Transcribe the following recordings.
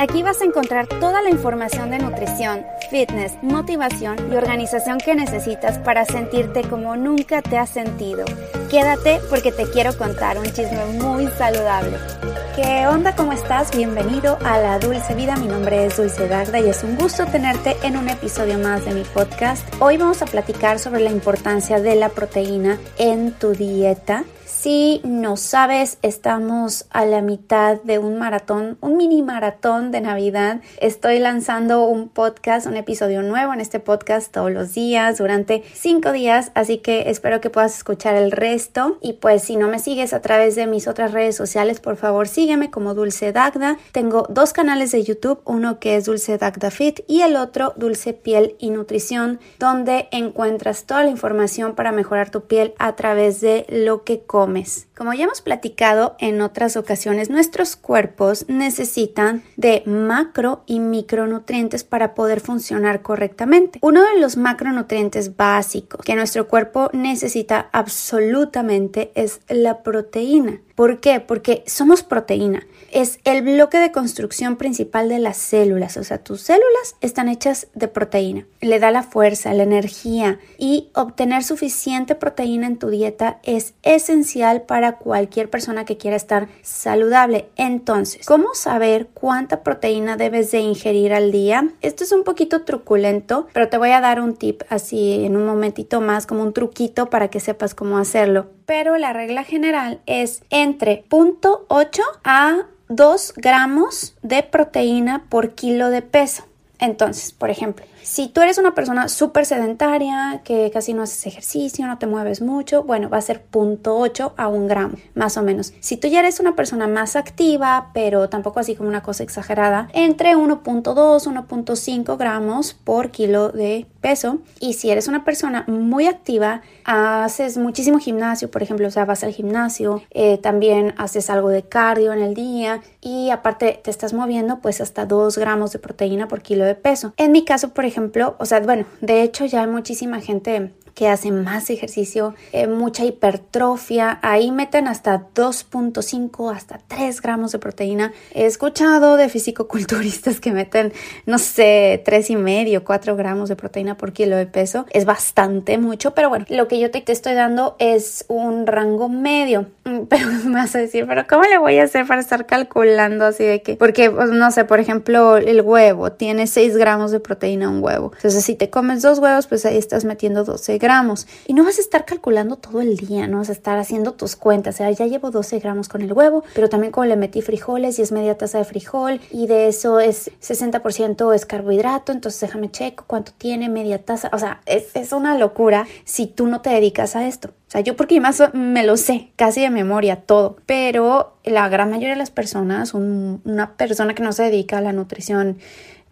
Aquí vas a encontrar toda la información de nutrición, fitness, motivación y organización que necesitas para sentirte como nunca te has sentido. Quédate porque te quiero contar un chisme muy saludable. ¿Qué onda? ¿Cómo estás? Bienvenido a La Dulce Vida. Mi nombre es Dulce Dagda y es un gusto tenerte en un episodio más de mi podcast. Hoy vamos a platicar sobre la importancia de la proteína en tu dieta si no sabes, estamos a la mitad de un maratón, un mini maratón de Navidad. Estoy lanzando un podcast, un episodio nuevo en este podcast todos los días durante cinco días, así que espero que puedas escuchar el resto. Y pues si no me sigues a través de mis otras redes sociales, por favor sígueme como Dulce Dagda. Tengo dos canales de YouTube, uno que es Dulce Dagda Fit y el otro Dulce Piel y Nutrición, donde encuentras toda la información para mejorar tu piel a través de lo que comes como ya hemos platicado en otras ocasiones, nuestros cuerpos necesitan de macro y micronutrientes para poder funcionar correctamente. Uno de los macronutrientes básicos que nuestro cuerpo necesita absolutamente es la proteína. ¿Por qué? Porque somos proteína. Es el bloque de construcción principal de las células. O sea, tus células están hechas de proteína. Le da la fuerza, la energía y obtener suficiente proteína en tu dieta es esencial para cualquier persona que quiera estar saludable. Entonces, ¿cómo saber cuánta proteína debes de ingerir al día? Esto es un poquito truculento, pero te voy a dar un tip así en un momentito más, como un truquito para que sepas cómo hacerlo pero la regla general es entre 0.8 a 2 gramos de proteína por kilo de peso. Entonces, por ejemplo, si tú eres una persona súper sedentaria, que casi no haces ejercicio, no te mueves mucho, bueno, va a ser 0.8 a 1 gramo, más o menos. Si tú ya eres una persona más activa, pero tampoco así como una cosa exagerada, entre 1.2, 1.5 gramos por kilo de peso. Y si eres una persona muy activa, haces muchísimo gimnasio, por ejemplo, o sea, vas al gimnasio, eh, también haces algo de cardio en el día y aparte te estás moviendo, pues hasta 2 gramos de proteína por kilo de peso. En mi caso, por ejemplo, o sea, bueno, de hecho ya hay muchísima gente que hace más ejercicio, eh, mucha hipertrofia, ahí meten hasta 2.5 hasta 3 gramos de proteína. He escuchado de fisicoculturistas que meten, no sé, 3 y medio, 4 gramos de proteína por kilo de peso. Es bastante mucho, pero bueno, lo que yo te, te estoy dando es un rango medio. Mm, pero me vas a decir, pero ¿cómo le voy a hacer para estar calculando así de que? Porque, pues, no sé, por ejemplo, el huevo tiene 6 gramos de proteína un huevo. Entonces, si te comes dos huevos, pues ahí estás metiendo 12 gramos. Y no vas a estar calculando todo el día, no vas a estar haciendo tus cuentas. O sea, ya llevo 12 gramos con el huevo, pero también como le metí frijoles y es media taza de frijol y de eso es 60% es carbohidrato, entonces déjame checo cuánto tiene media taza. O sea, es, es una locura si tú no te dedicas a esto. O sea, yo porque más me lo sé, casi de memoria todo, pero la gran mayoría de las personas, una persona que no se dedica a la nutrición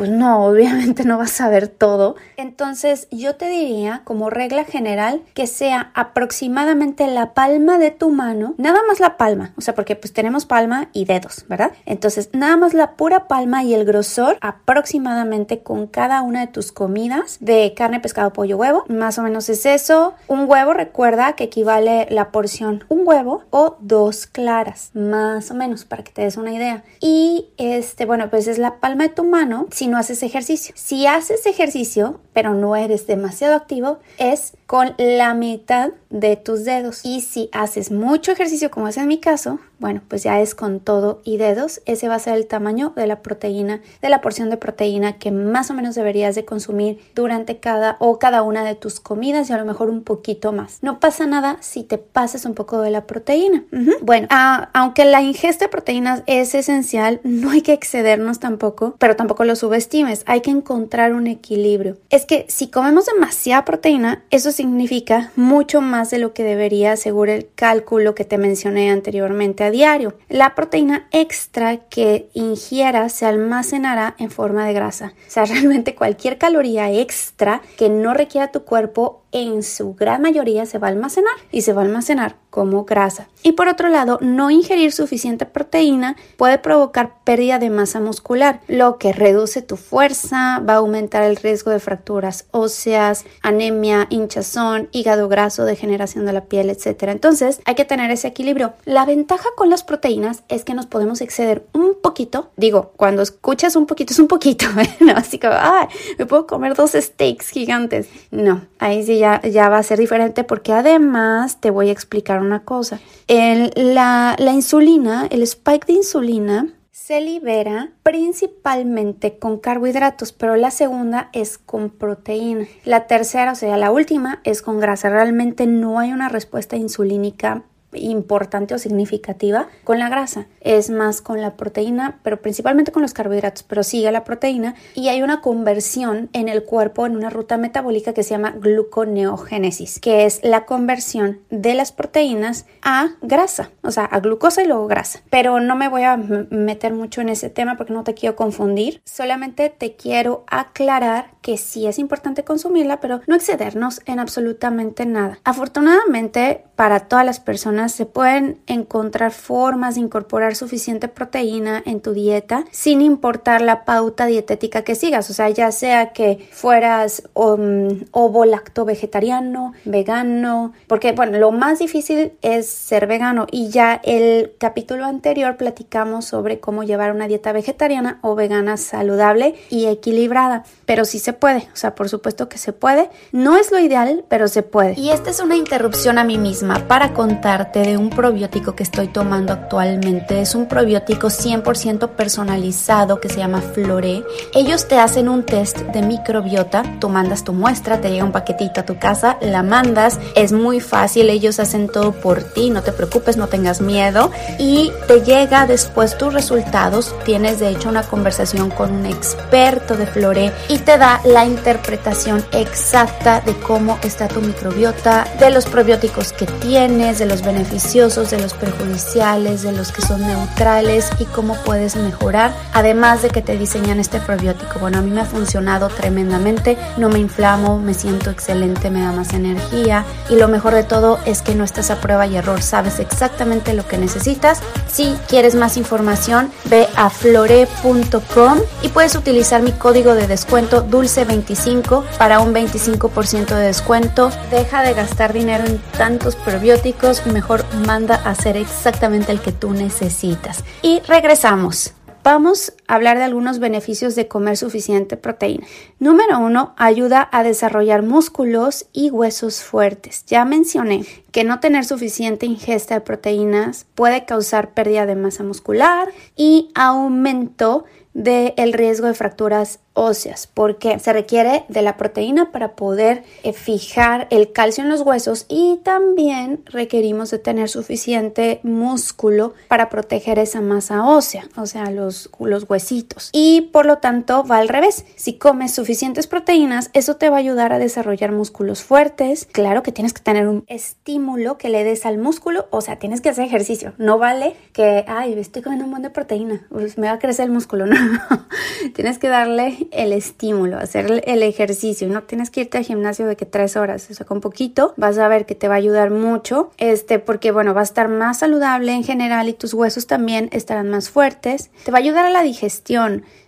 pues no, obviamente no vas a ver todo. Entonces yo te diría como regla general que sea aproximadamente la palma de tu mano, nada más la palma, o sea, porque pues tenemos palma y dedos, ¿verdad? Entonces nada más la pura palma y el grosor aproximadamente con cada una de tus comidas de carne, pescado, pollo, huevo, más o menos es eso. Un huevo recuerda que equivale la porción un huevo o dos claras, más o menos para que te des una idea. Y este, bueno, pues es la palma de tu mano no haces ejercicio. Si haces ejercicio, pero no eres demasiado activo, es con la mitad de tus dedos. Y si haces mucho ejercicio, como es en mi caso, bueno, pues ya es con todo y dedos. Ese va a ser el tamaño de la proteína, de la porción de proteína que más o menos deberías de consumir durante cada o cada una de tus comidas y a lo mejor un poquito más. No pasa nada si te pasas un poco de la proteína. Bueno, aunque la ingesta de proteínas es esencial, no hay que excedernos tampoco, pero tampoco lo subestimes. Hay que encontrar un equilibrio. Es que si comemos demasiada proteína, eso significa mucho más de lo que debería según el cálculo que te mencioné anteriormente a diario. La proteína extra que ingieras se almacenará en forma de grasa. O sea, realmente cualquier caloría extra que no requiera tu cuerpo en su gran mayoría se va a almacenar y se va a almacenar como grasa. Y por otro lado, no ingerir suficiente proteína puede provocar pérdida de masa muscular, lo que reduce tu fuerza, va a aumentar el riesgo de fracturas óseas, anemia, hinchazón, hígado graso, degeneración de la piel, etc. Entonces, hay que tener ese equilibrio. La ventaja con las proteínas es que nos podemos exceder un poquito. Digo, cuando escuchas un poquito es un poquito, ¿eh? así como, ah, me puedo comer dos steaks gigantes. No, ahí sí ya, ya va a ser diferente porque además te voy a explicar una cosa. la, la insulina, el spike de insulina, se libera principalmente con carbohidratos, pero la segunda es con proteína. La tercera, o sea, la última es con grasa. Realmente no hay una respuesta insulínica importante o significativa con la grasa, es más con la proteína, pero principalmente con los carbohidratos, pero sigue la proteína y hay una conversión en el cuerpo en una ruta metabólica que se llama gluconeogénesis, que es la conversión de las proteínas a grasa, o sea, a glucosa y luego grasa. Pero no me voy a meter mucho en ese tema porque no te quiero confundir, solamente te quiero aclarar que sí es importante consumirla, pero no excedernos en absolutamente nada. Afortunadamente, para todas las personas se pueden encontrar formas de incorporar suficiente proteína en tu dieta sin importar la pauta dietética que sigas, o sea, ya sea que fueras um, ovo lacto vegetariano, vegano, porque bueno, lo más difícil es ser vegano. Y ya el capítulo anterior platicamos sobre cómo llevar una dieta vegetariana o vegana saludable y equilibrada, pero sí se puede, o sea, por supuesto que se puede, no es lo ideal, pero se puede. Y esta es una interrupción a mí misma para contarte de un probiótico que estoy tomando actualmente. Es un probiótico 100% personalizado que se llama Flore. Ellos te hacen un test de microbiota, tú mandas tu muestra, te llega un paquetito a tu casa, la mandas, es muy fácil, ellos hacen todo por ti, no te preocupes, no tengas miedo y te llega después tus resultados. Tienes de hecho una conversación con un experto de Flore y te da la interpretación exacta de cómo está tu microbiota, de los probióticos que tienes, de los beneficiosos, de los perjudiciales, de los que son neutrales y cómo puedes mejorar. Además de que te diseñan este probiótico. Bueno, a mí me ha funcionado tremendamente, no me inflamo, me siento excelente, me da más energía y lo mejor de todo es que no estás a prueba y error, sabes exactamente lo que necesitas. Si quieres más información, ve a flore.com y puedes utilizar mi código de descuento dulce25 para un 25% de descuento. Deja de gastar dinero en tantos probióticos, mejor manda a hacer exactamente el que tú necesitas. Y regresamos. Vamos hablar de algunos beneficios de comer suficiente proteína. Número uno, ayuda a desarrollar músculos y huesos fuertes. Ya mencioné que no tener suficiente ingesta de proteínas puede causar pérdida de masa muscular y aumento del riesgo de fracturas óseas, porque se requiere de la proteína para poder eh, fijar el calcio en los huesos y también requerimos de tener suficiente músculo para proteger esa masa ósea, o sea, los, los huesitos. Y por lo tanto va al revés. Si comes suficientes proteínas, eso te va a ayudar a desarrollar músculos fuertes. Claro que tienes que tener un estímulo que le des al músculo, o sea, tienes que hacer ejercicio. No vale que, ay, estoy comiendo un montón de proteína, pues me va a crecer el músculo. No, tienes que darle el estímulo, hacer el ejercicio. No tienes que irte al gimnasio de que tres horas, o sea, con poquito vas a ver que te va a ayudar mucho, este, porque bueno, va a estar más saludable en general y tus huesos también estarán más fuertes. Te va a ayudar a la digestión.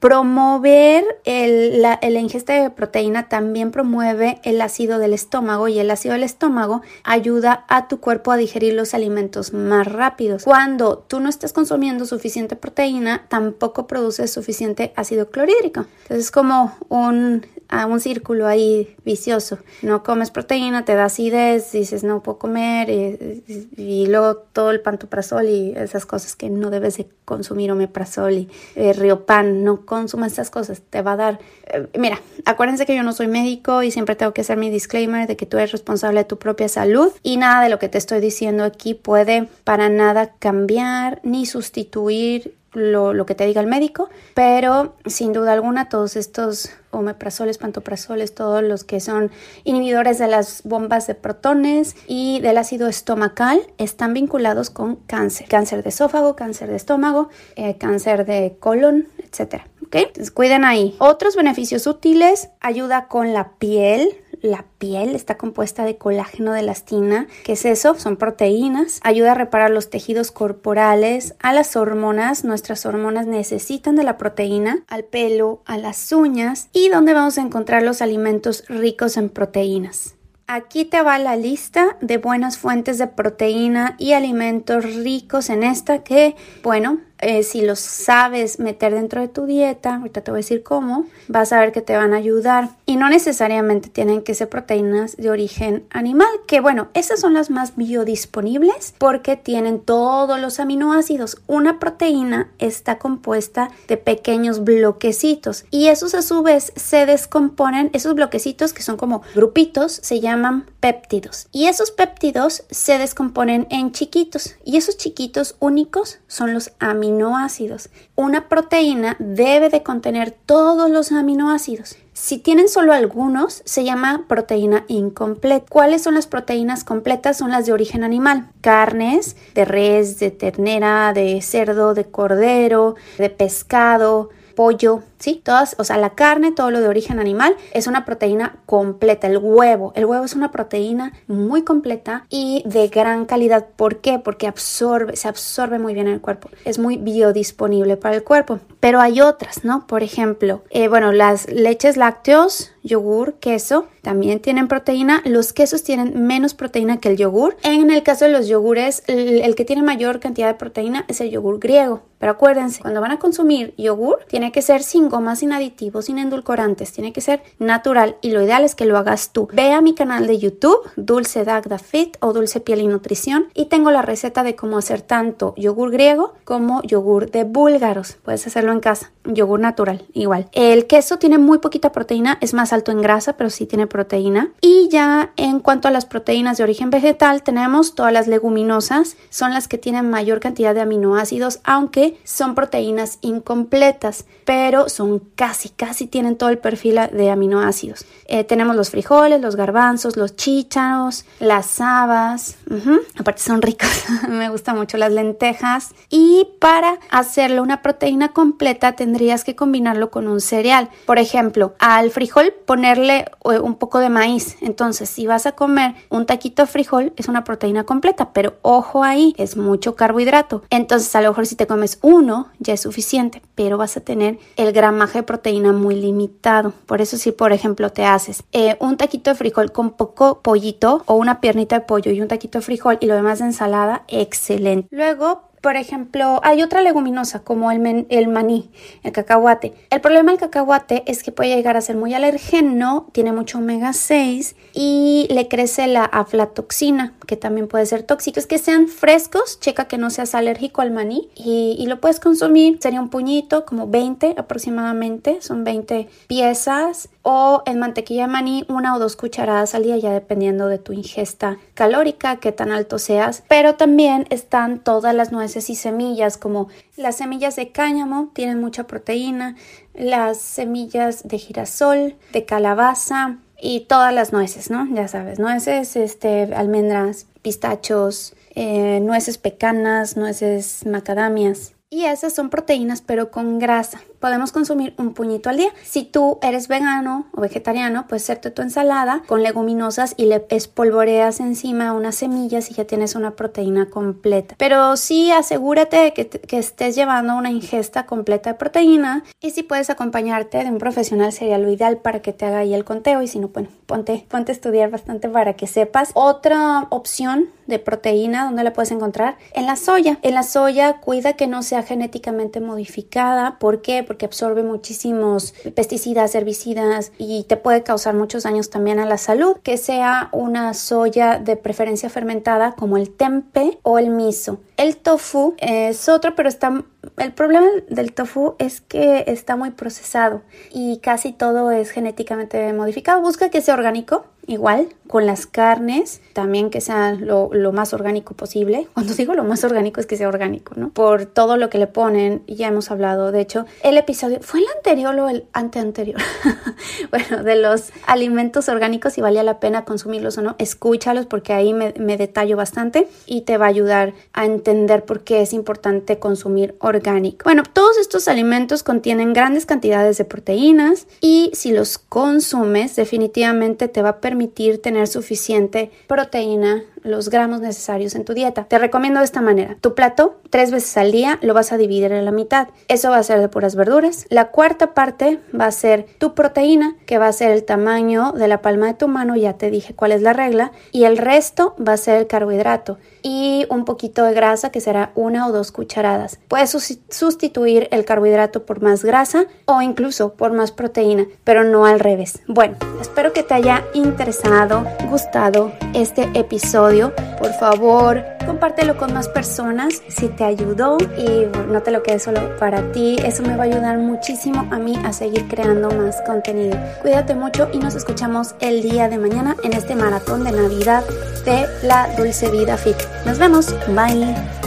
Promover el, la, ingesta de proteína también promueve el ácido del estómago y el ácido del estómago ayuda a tu cuerpo a digerir los alimentos más rápidos. Cuando tú no estás consumiendo suficiente proteína, tampoco produces suficiente ácido clorhídrico. Entonces es como un, círculo ahí vicioso. No comes proteína, te da acidez, dices no puedo comer y, luego todo el pantoprazol y esas cosas que no debes de consumir omeprazol y eh, riopan, no consumas esas cosas, te va a dar... Eh, mira, acuérdense que yo no soy médico y siempre tengo que hacer mi disclaimer de que tú eres responsable de tu propia salud y nada de lo que te estoy diciendo aquí puede para nada cambiar ni sustituir lo, lo, que te diga el médico, pero sin duda alguna todos estos omeprazoles, pantoprazoles, todos los que son inhibidores de las bombas de protones y del ácido estomacal están vinculados con cáncer, cáncer de esófago, cáncer de estómago, eh, cáncer de colon, etcétera. ¿Ok? Entonces cuiden ahí. Otros beneficios útiles, ayuda con la piel, la piel está compuesta de colágeno de elastina. ¿Qué es eso? Son proteínas. Ayuda a reparar los tejidos corporales, a las hormonas. Nuestras hormonas necesitan de la proteína, al pelo, a las uñas y donde vamos a encontrar los alimentos ricos en proteínas. Aquí te va la lista de buenas fuentes de proteína y alimentos ricos en esta que, bueno, eh, si los sabes meter dentro de tu dieta, ahorita te voy a decir cómo, vas a ver que te van a ayudar. Y no necesariamente tienen que ser proteínas de origen animal, que bueno, esas son las más biodisponibles porque tienen todos los aminoácidos. Una proteína está compuesta de pequeños bloquecitos y esos a su vez se descomponen, esos bloquecitos que son como grupitos, se llaman péptidos. Y esos péptidos se descomponen en chiquitos y esos chiquitos únicos son los aminoácidos aminoácidos. Una proteína debe de contener todos los aminoácidos. Si tienen solo algunos, se llama proteína incompleta. ¿Cuáles son las proteínas completas? Son las de origen animal. Carnes de res, de ternera, de cerdo, de cordero, de pescado, pollo, ¿sí? Todas, o sea, la carne, todo lo de origen animal es una proteína completa. El huevo, el huevo es una proteína muy completa y de gran calidad. ¿Por qué? Porque absorbe, se absorbe muy bien en el cuerpo. Es muy biodisponible para el cuerpo. Pero hay otras, ¿no? Por ejemplo, eh, bueno, las leches lácteos, yogur, queso, también tienen proteína. Los quesos tienen menos proteína que el yogur. En el caso de los yogures, el, que tiene mayor cantidad de proteína es el yogur griego. Pero acuérdense, cuando van a consumir yogur, tiene que ser sin gomas, sin aditivos, sin endulcorantes. Tiene que ser natural y lo ideal es que lo hagas tú. Ve a mi canal de YouTube, Dulce Dagda Fit o Dulce Piel y Nutrición y tengo la receta de cómo hacer tanto yogur griego como yogur de búlgaros. Puedes hacerlo en casa. Yogur natural, igual. El queso tiene muy poquita proteína, es más alto en grasa, pero sí tiene proteína. Y ya en cuanto a las proteínas de origen vegetal, tenemos todas las leguminosas, son las que tienen mayor cantidad de aminoácidos, aunque son proteínas incompletas, pero son casi, casi tienen todo el perfil de aminoácidos. Eh, tenemos los frijoles, los garbanzos, los chícharos, las habas, aparte son ricos, me gustan mucho las lentejas. Y para hacerle una proteína completa tendrías que combinarlo con un cereal. Por ejemplo, al frijol ponerle eh, un poco de maíz. Entonces, si vas a comer un taquito de frijol, es una proteína completa, pero ojo ahí, es mucho carbohidrato. Entonces, a lo mejor si te comes uno, ya es suficiente, pero vas a tener el gramaje de proteína muy limitado. Por eso, si por ejemplo te haces eh, un taquito de frijol con poco pollito o una piernita de pollo y un taquito de frijol y lo demás de ensalada, excelente. Luego, por ejemplo, hay otra leguminosa como el, maní, el cacahuate. El problema del cacahuate es que puede llegar a ser muy alergeno, tiene mucho omega 6 y le crece la aflatoxina, que también puede ser tóxico. Es que sean frescos, checa que no seas alérgico al maní y, y lo puedes consumir. Sería un puñito, como 20 aproximadamente, son 20 piezas o en mantequilla de maní una o dos cucharadas al día ya dependiendo de tu ingesta calórica, qué tan alto seas. Pero también están todas las nueces y semillas como las semillas de cáñamo tienen mucha proteína, las semillas de girasol, de calabaza y todas las nueces, ¿no? Ya sabes, nueces, este, almendras, pistachos, eh, nueces pecanas, nueces macadamias. Y esas son proteínas pero con grasa podemos consumir un puñito al día. Si tú eres vegano o vegetariano, puedes hacerte tu ensalada con leguminosas y le espolvoreas encima unas semillas y ya tienes una proteína completa. Pero sí asegúrate de que, que estés llevando una ingesta completa de proteína y si puedes acompañarte de un profesional sería lo ideal para que te haga ahí el conteo y si no, bueno, ponte, ponte a estudiar bastante para que sepas. Otra opción de proteína, ¿dónde la puedes encontrar? En la soya. En la soya cuida que no sea genéticamente modificada. ¿Por qué? Porque absorbe muchísimos pesticidas, herbicidas y te puede causar muchos daños también a la salud. Que sea una soya de preferencia fermentada como el tempe o el miso. El tofu es otro, pero está el problema del tofu es que está muy procesado y casi todo es genéticamente modificado. Busca que sea orgánico igual con las carnes, también que sea lo, más orgánico posible. Cuando digo lo más orgánico es que sea orgánico, ¿no? Por todo lo que le ponen, ya hemos hablado, de hecho, el episodio, ¿fue el anterior o el anteanterior? bueno, de los alimentos orgánicos, si valía la pena consumirlos o no, escúchalos porque ahí me, me detallo bastante y te va a ayudar a entender por qué es importante consumir orgánico. Bueno, todos estos alimentos contienen grandes cantidades de proteínas y si los consumes, definitivamente te va a permitir tener suficiente proteína, los gramos necesarios en tu dieta. Te recomiendo de esta manera. Tu plato, tres veces al día, lo vas a dividir en la mitad. Eso va a ser de puras verduras. La cuarta parte va a ser tu proteína, que va a ser el tamaño de la palma de tu mano, ya te dije cuál es la regla. Y el resto va a ser el carbohidrato y un poquito de grasa, que será una o dos cucharadas. Puedes sustituir el carbohidrato por más grasa o incluso por más proteína, pero no al revés. Bueno, espero que te haya interesado, gustado este por favor, compártelo con más personas si te ayudó y no te lo quedes solo para ti. Eso me va a ayudar muchísimo a mí a seguir creando más contenido. Cuídate mucho y nos escuchamos el día de mañana en este maratón de Navidad de la Dulce Vida Fit. Nos vemos. Bye.